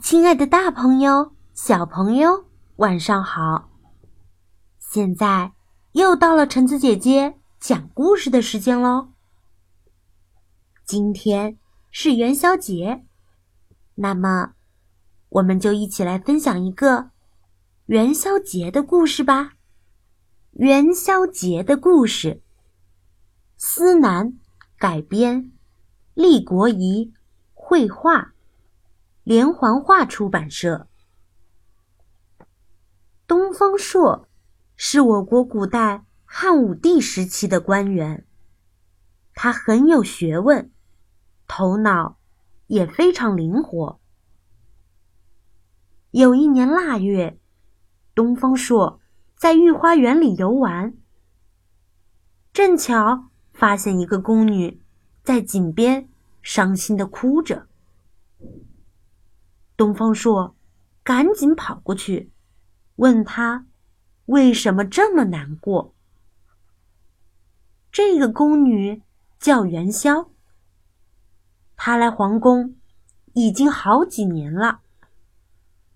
亲爱的，大朋友、小朋友，晚上好！现在又到了橙子姐姐讲故事的时间喽。今天是元宵节，那么我们就一起来分享一个元宵节的故事吧。元宵节的故事，思南改编，立国仪绘画。连环画出版社。东方朔是我国古代汉武帝时期的官员，他很有学问，头脑也非常灵活。有一年腊月，东方朔在御花园里游玩，正巧发现一个宫女在井边伤心的哭着。东方朔赶紧跑过去，问他为什么这么难过。这个宫女叫元宵，她来皇宫已经好几年了，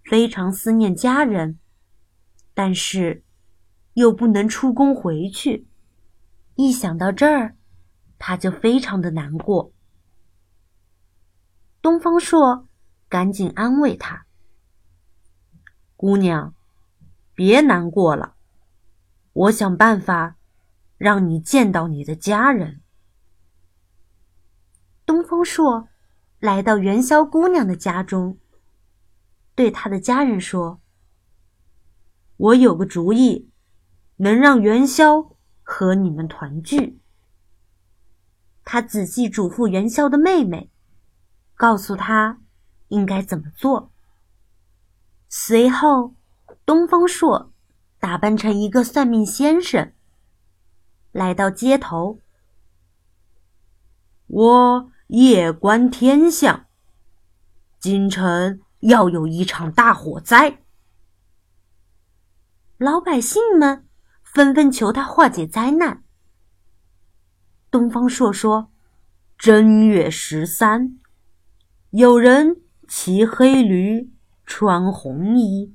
非常思念家人，但是又不能出宫回去。一想到这儿，她就非常的难过。东方朔。赶紧安慰她，姑娘，别难过了，我想办法让你见到你的家人。东方朔来到元宵姑娘的家中，对他的家人说：“我有个主意，能让元宵和你们团聚。”他仔细嘱咐元宵的妹妹，告诉她。应该怎么做？随后，东方朔打扮成一个算命先生，来到街头。我夜观天象，京城要有一场大火灾。老百姓们纷纷求他化解灾难。东方朔说：“正月十三，有人。”骑黑驴，穿红衣，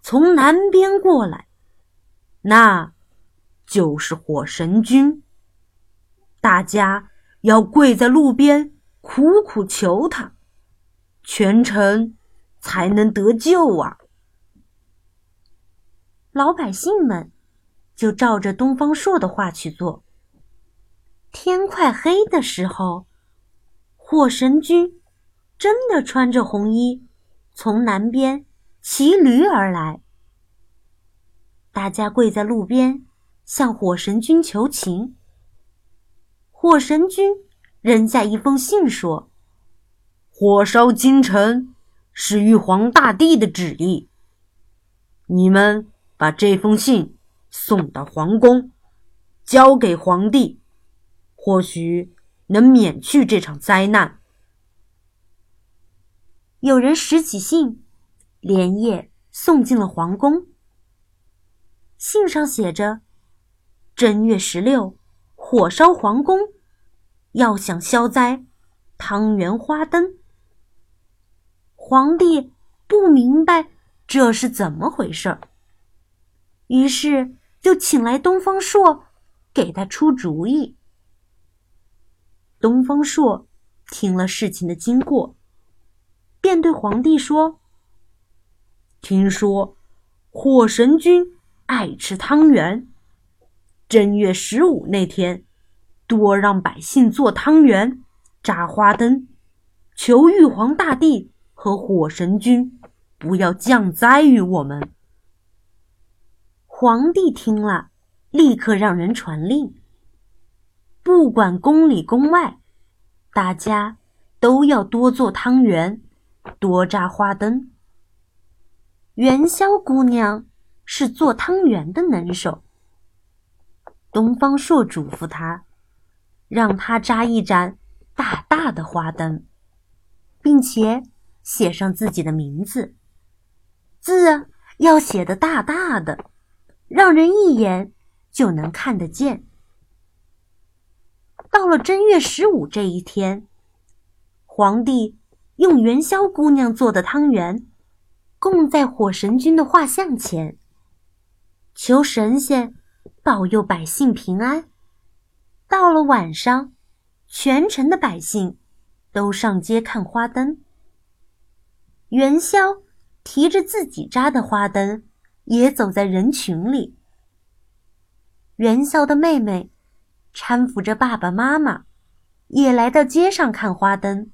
从南边过来，那就是火神君。大家要跪在路边，苦苦求他，全城才能得救啊！老百姓们就照着东方朔的话去做。天快黑的时候，火神君。真的穿着红衣，从南边骑驴而来。大家跪在路边，向火神君求情。火神君扔下一封信说：“火烧京城是玉皇大帝的旨意，你们把这封信送到皇宫，交给皇帝，或许能免去这场灾难。”有人拾起信，连夜送进了皇宫。信上写着：“正月十六，火烧皇宫，要想消灾，汤圆花灯。”皇帝不明白这是怎么回事儿，于是就请来东方朔给他出主意。东方朔听了事情的经过。便对皇帝说：“听说火神君爱吃汤圆，正月十五那天，多让百姓做汤圆、扎花灯，求玉皇大帝和火神君不要降灾于我们。”皇帝听了，立刻让人传令，不管宫里宫外，大家都要多做汤圆。多扎花灯。元宵姑娘是做汤圆的能手。东方朔嘱咐她，让她扎一盏大大的花灯，并且写上自己的名字，字要写的大大的，让人一眼就能看得见。到了正月十五这一天，皇帝。用元宵姑娘做的汤圆，供在火神君的画像前，求神仙保佑百姓平安。到了晚上，全城的百姓都上街看花灯。元宵提着自己扎的花灯，也走在人群里。元宵的妹妹搀扶着爸爸妈妈，也来到街上看花灯。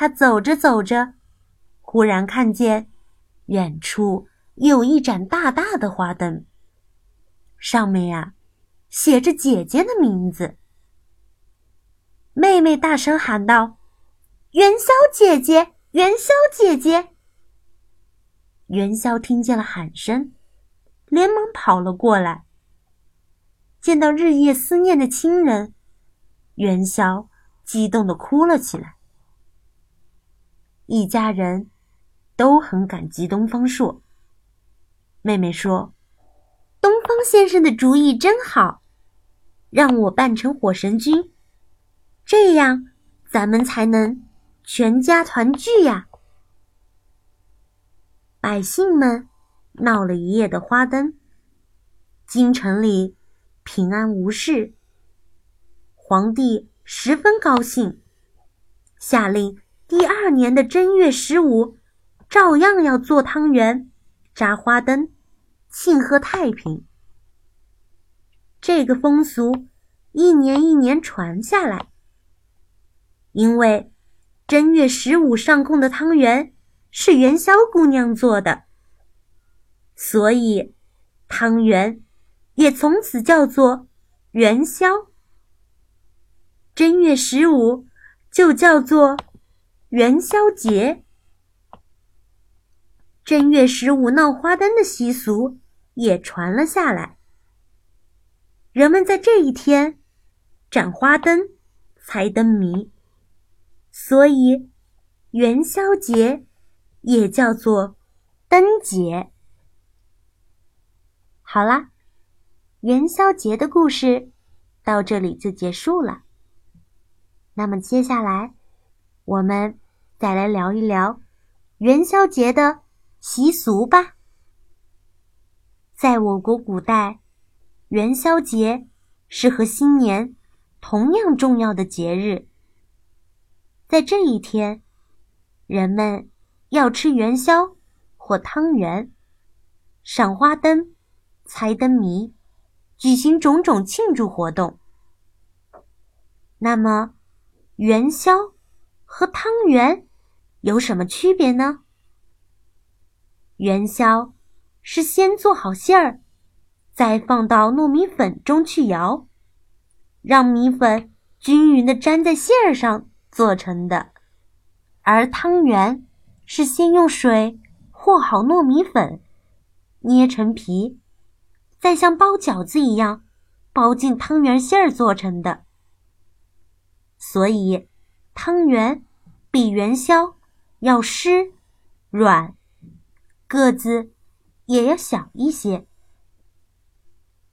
他走着走着，忽然看见远处有一盏大大的花灯，上面呀写着姐姐的名字。妹妹大声喊道：“元宵姐姐！”元宵姐姐，元宵听见了喊声，连忙跑了过来。见到日夜思念的亲人，元宵激动的哭了起来。一家人都很感激东方朔。妹妹说：“东方先生的主意真好，让我扮成火神君，这样咱们才能。”全家团聚呀！百姓们闹了一夜的花灯，京城里平安无事。皇帝十分高兴，下令第二年的正月十五，照样要做汤圆、扎花灯，庆贺太平。这个风俗一年一年传下来，因为。正月十五上供的汤圆是元宵姑娘做的，所以汤圆也从此叫做元宵。正月十五就叫做元宵节。正月十五闹花灯的习俗也传了下来，人们在这一天展花灯、猜灯谜。所以，元宵节也叫做灯节。好啦，元宵节的故事到这里就结束了。那么接下来，我们再来聊一聊元宵节的习俗吧。在我国古代，元宵节是和新年同样重要的节日。在这一天，人们要吃元宵或汤圆，赏花灯、猜灯谜，举行种种庆祝活动。那么，元宵和汤圆有什么区别呢？元宵是先做好馅儿，再放到糯米粉中去摇，让米粉均匀的粘在馅儿上。做成的，而汤圆是先用水和好糯米粉，捏成皮，再像包饺子一样包进汤圆馅儿做成的。所以，汤圆比元宵要湿、软，个子也要小一些。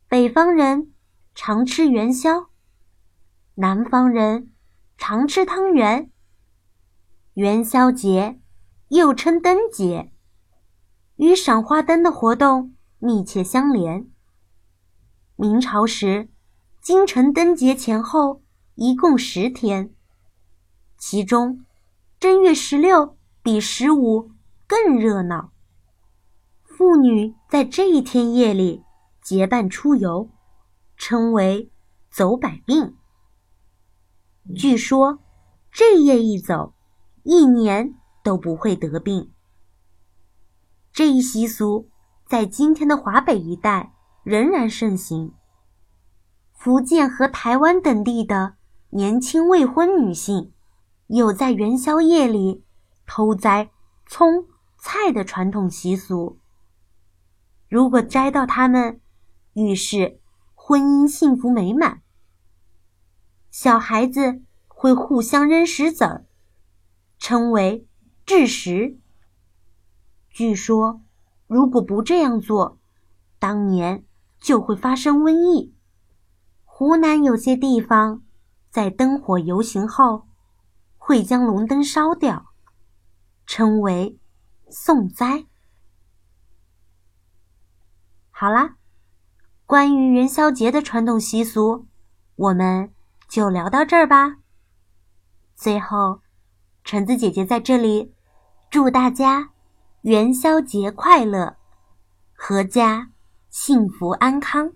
北方人常吃元宵，南方人。常吃汤圆。元宵节又称灯节，与赏花灯的活动密切相连。明朝时，京城灯节前后一共十天，其中正月十六比十五更热闹。妇女在这一天夜里结伴出游，称为“走百病”。据说，这夜一走，一年都不会得病。这一习俗在今天的华北一带仍然盛行。福建和台湾等地的年轻未婚女性，有在元宵夜里偷摘葱菜的传统习俗。如果摘到它们，预示婚姻幸福美满。小孩子会互相扔石子儿，称为掷石。据说，如果不这样做，当年就会发生瘟疫。湖南有些地方，在灯火游行后，会将龙灯烧掉，称为送灾。好啦，关于元宵节的传统习俗，我们就聊到这儿吧。最后，橙子姐姐在这里祝大家元宵节快乐，阖家幸福安康。